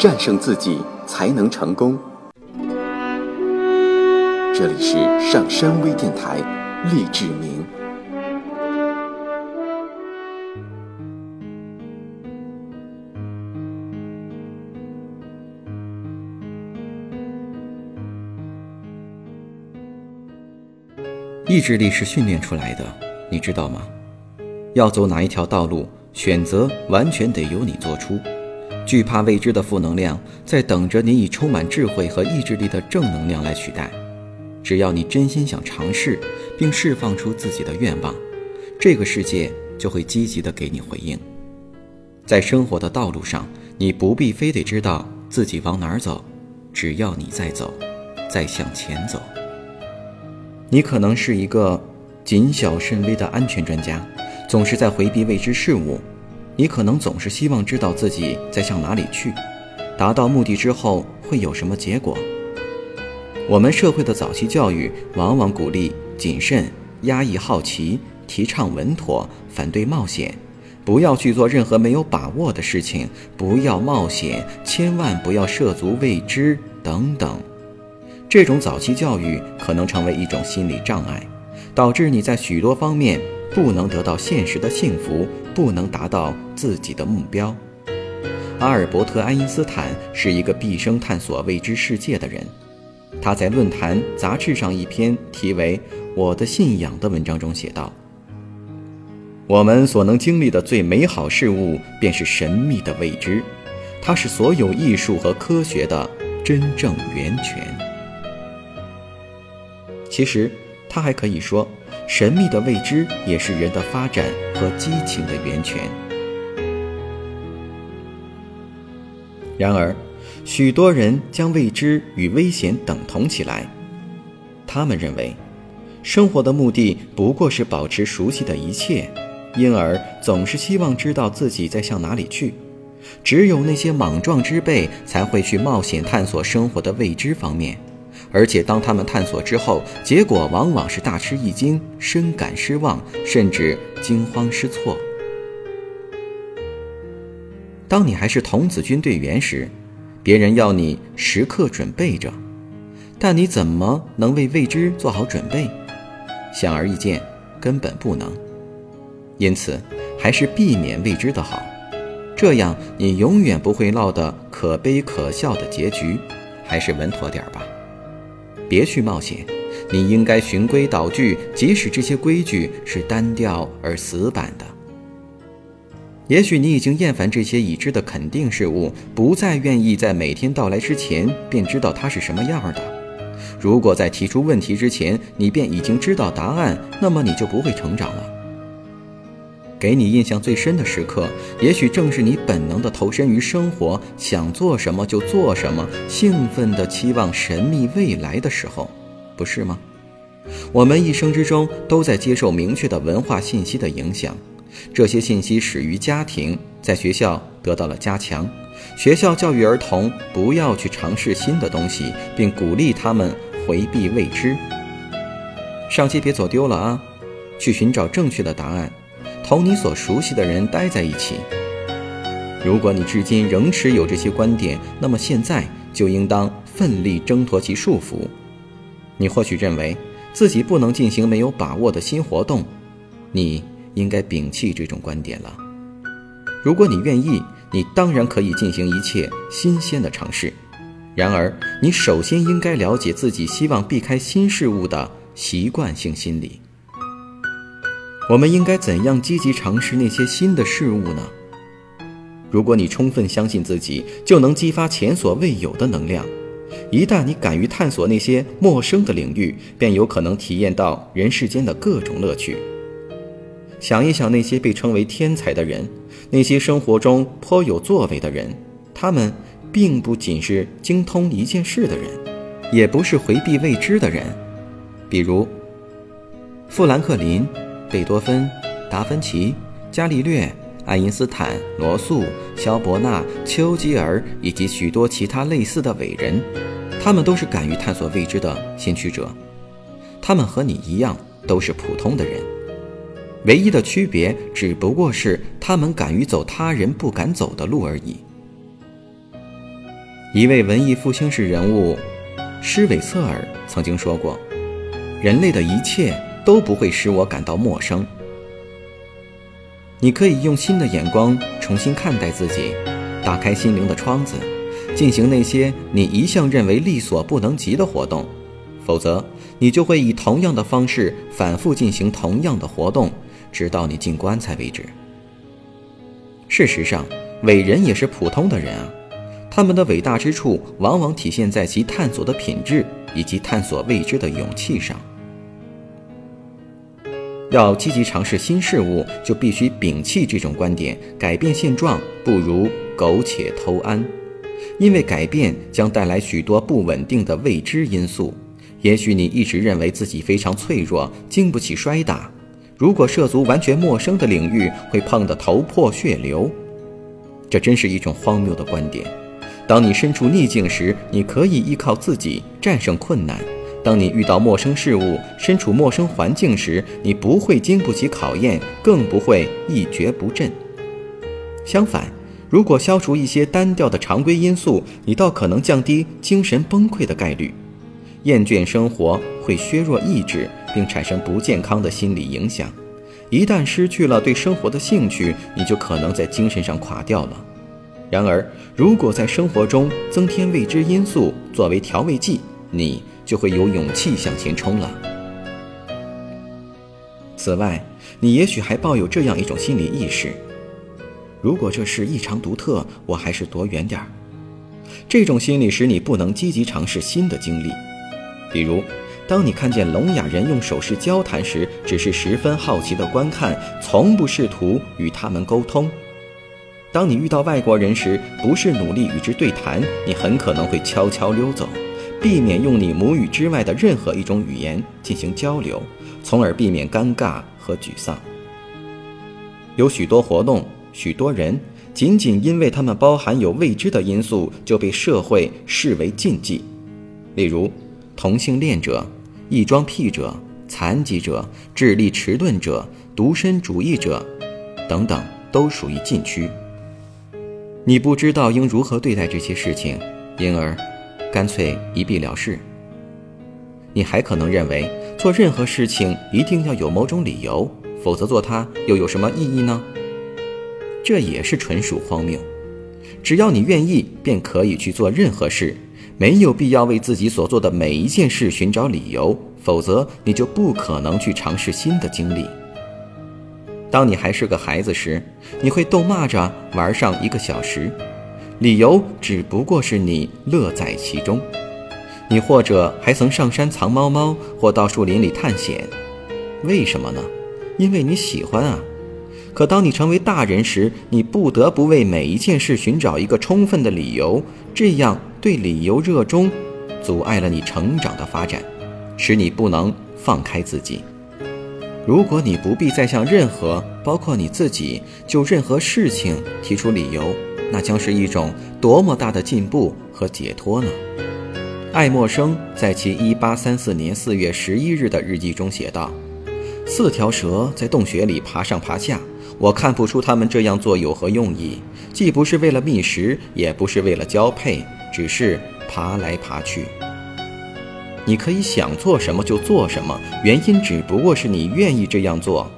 战胜自己才能成功。这里是上山微电台，励志明。意志力是训练出来的，你知道吗？要走哪一条道路，选择完全得由你做出。惧怕未知的负能量，在等着你以充满智慧和意志力的正能量来取代。只要你真心想尝试，并释放出自己的愿望，这个世界就会积极的给你回应。在生活的道路上，你不必非得知道自己往哪儿走，只要你在走，在向前走。你可能是一个谨小慎微的安全专家，总是在回避未知事物。你可能总是希望知道自己在向哪里去，达到目的之后会有什么结果。我们社会的早期教育往往鼓励谨慎、压抑好奇、提倡稳妥、反对冒险，不要去做任何没有把握的事情，不要冒险，千万不要涉足未知等等。这种早期教育可能成为一种心理障碍，导致你在许多方面不能得到现实的幸福，不能达到自己的目标。阿尔伯特·爱因斯坦是一个毕生探索未知世界的人，他在论坛杂志上一篇题为《我的信仰》的文章中写道：“我们所能经历的最美好事物，便是神秘的未知，它是所有艺术和科学的真正源泉。”其实，他还可以说，神秘的未知也是人的发展和激情的源泉。然而，许多人将未知与危险等同起来，他们认为，生活的目的不过是保持熟悉的一切，因而总是希望知道自己在向哪里去。只有那些莽撞之辈才会去冒险探索生活的未知方面。而且，当他们探索之后，结果往往是大吃一惊、深感失望，甚至惊慌失措。当你还是童子军队员时，别人要你时刻准备着，但你怎么能为未知做好准备？显而易见，根本不能。因此，还是避免未知的好，这样你永远不会落得可悲可笑的结局。还是稳妥点儿吧。别去冒险，你应该循规蹈矩，即使这些规矩是单调而死板的。也许你已经厌烦这些已知的肯定事物，不再愿意在每天到来之前便知道它是什么样的。如果在提出问题之前，你便已经知道答案，那么你就不会成长了。给你印象最深的时刻，也许正是你本能的投身于生活，想做什么就做什么，兴奋地期望神秘未来的时候，不是吗？我们一生之中都在接受明确的文化信息的影响，这些信息始于家庭，在学校得到了加强。学校教育儿童不要去尝试新的东西，并鼓励他们回避未知。上期别走丢了啊，去寻找正确的答案。同你所熟悉的人待在一起。如果你至今仍持有这些观点，那么现在就应当奋力挣脱其束缚。你或许认为自己不能进行没有把握的新活动，你应该摒弃这种观点了。如果你愿意，你当然可以进行一切新鲜的尝试。然而，你首先应该了解自己希望避开新事物的习惯性心理。我们应该怎样积极尝试那些新的事物呢？如果你充分相信自己，就能激发前所未有的能量。一旦你敢于探索那些陌生的领域，便有可能体验到人世间的各种乐趣。想一想那些被称为天才的人，那些生活中颇有作为的人，他们并不仅是精通一件事的人，也不是回避未知的人。比如，富兰克林。贝多芬、达芬奇、伽利略、爱因斯坦、罗素、肖伯纳、丘吉尔以及许多其他类似的伟人，他们都是敢于探索未知的先驱者。他们和你一样都是普通的人，唯一的区别只不过是他们敢于走他人不敢走的路而已。一位文艺复兴式人物施韦策尔曾经说过：“人类的一切都不会使我感到陌生。”你可以用新的眼光重新看待自己，打开心灵的窗子，进行那些你一向认为力所不能及的活动。否则，你就会以同样的方式反复进行同样的活动，直到你进棺材为止。事实上，伟人也是普通的人啊，他们的伟大之处往往体现在其探索的品质以及探索未知的勇气上。要积极尝试新事物，就必须摒弃这种观点：改变现状不如苟且偷安，因为改变将带来许多不稳定的未知因素。也许你一直认为自己非常脆弱，经不起摔打。如果涉足完全陌生的领域，会碰得头破血流。这真是一种荒谬的观点。当你身处逆境时，你可以依靠自己战胜困难；当你遇到陌生事物、身处陌生环境时，你不会经不起考验，更不会一蹶不振。相反，如果消除一些单调的常规因素，你倒可能降低精神崩溃的概率。厌倦生活会削弱意志，并产生不健康的心理影响。一旦失去了对生活的兴趣，你就可能在精神上垮掉了。然而，如果在生活中增添未知因素作为调味剂，你就会有勇气向前冲了。此外，你也许还抱有这样一种心理意识：如果这事异常独特，我还是躲远点儿。这种心理使你不能积极尝试新的经历。比如，当你看见聋哑人用手势交谈时，只是十分好奇地观看，从不试图与他们沟通；当你遇到外国人时，不是努力与之对谈，你很可能会悄悄溜走，避免用你母语之外的任何一种语言进行交流，从而避免尴尬和沮丧。有许多活动，许多人，仅仅因为他们包含有未知的因素，就被社会视为禁忌，例如。同性恋者、异装癖者、残疾者、智力迟钝者、独身主义者，等等，都属于禁区。你不知道应如何对待这些事情，因而干脆一避了事。你还可能认为做任何事情一定要有某种理由，否则做它又有什么意义呢？这也是纯属荒谬。只要你愿意，便可以去做任何事。没有必要为自己所做的每一件事寻找理由，否则你就不可能去尝试新的经历。当你还是个孩子时，你会逗骂着玩上一个小时，理由只不过是你乐在其中。你或者还曾上山藏猫猫，或到树林里探险，为什么呢？因为你喜欢啊。可当你成为大人时，你不得不为每一件事寻找一个充分的理由，这样。对理由热衷，阻碍了你成长的发展，使你不能放开自己。如果你不必再向任何，包括你自己，就任何事情提出理由，那将是一种多么大的进步和解脱呢？爱默生在其1834年4月11日的日记中写道：“四条蛇在洞穴里爬上爬下，我看不出它们这样做有何用意，既不是为了觅食，也不是为了交配。”只是爬来爬去。你可以想做什么就做什么，原因只不过是你愿意这样做。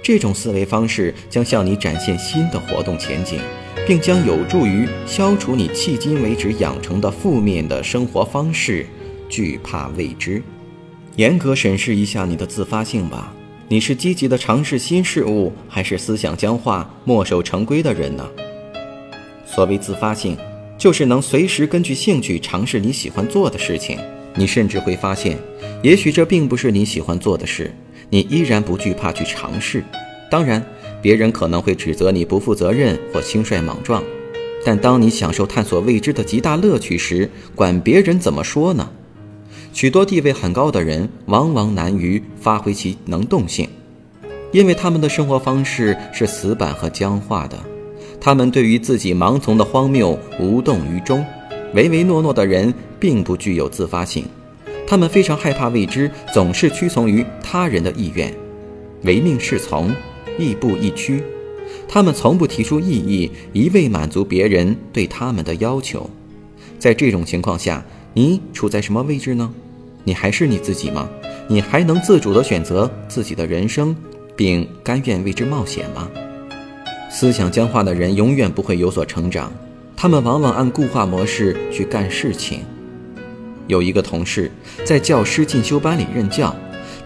这种思维方式将向你展现新的活动前景，并将有助于消除你迄今为止养成的负面的生活方式——惧怕未知。严格审视一下你的自发性吧。你是积极的尝试新事物，还是思想僵化、墨守成规的人呢？所谓自发性。就是能随时根据兴趣尝试你喜欢做的事情。你甚至会发现，也许这并不是你喜欢做的事，你依然不惧怕去尝试。当然，别人可能会指责你不负责任或轻率莽撞，但当你享受探索未知的极大乐趣时，管别人怎么说呢？许多地位很高的人往往难于发挥其能动性，因为他们的生活方式是死板和僵化的。他们对于自己盲从的荒谬无动于衷，唯唯诺诺的人并不具有自发性，他们非常害怕未知，总是屈从于他人的意愿，唯命是从，亦步亦趋。他们从不提出异议，一味满足别人对他们的要求。在这种情况下，你处在什么位置呢？你还是你自己吗？你还能自主地选择自己的人生，并甘愿为之冒险吗？思想僵化的人永远不会有所成长，他们往往按固化模式去干事情。有一个同事在教师进修班里任教，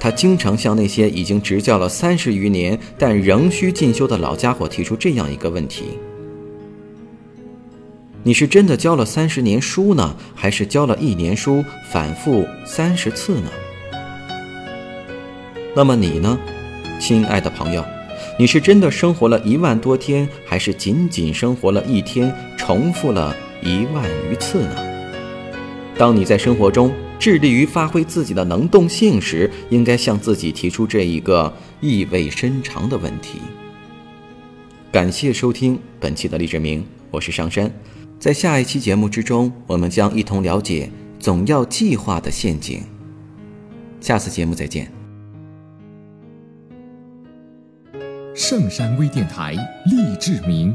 他经常向那些已经执教了三十余年但仍需进修的老家伙提出这样一个问题。你是真的教了三十年书呢，还是教了一年书反复三十次呢？那么你呢，亲爱的朋友，你是真的生活了一万多天，还是仅仅生活了一天，重复了一万余次呢？当你在生活中致力于发挥自己的能动性时，应该向自己提出这一个意味深长的问题。感谢收听本期的励志明，我是上山。在下一期节目之中，我们将一同了解总要计划的陷阱。下次节目再见。圣山微电台励志明，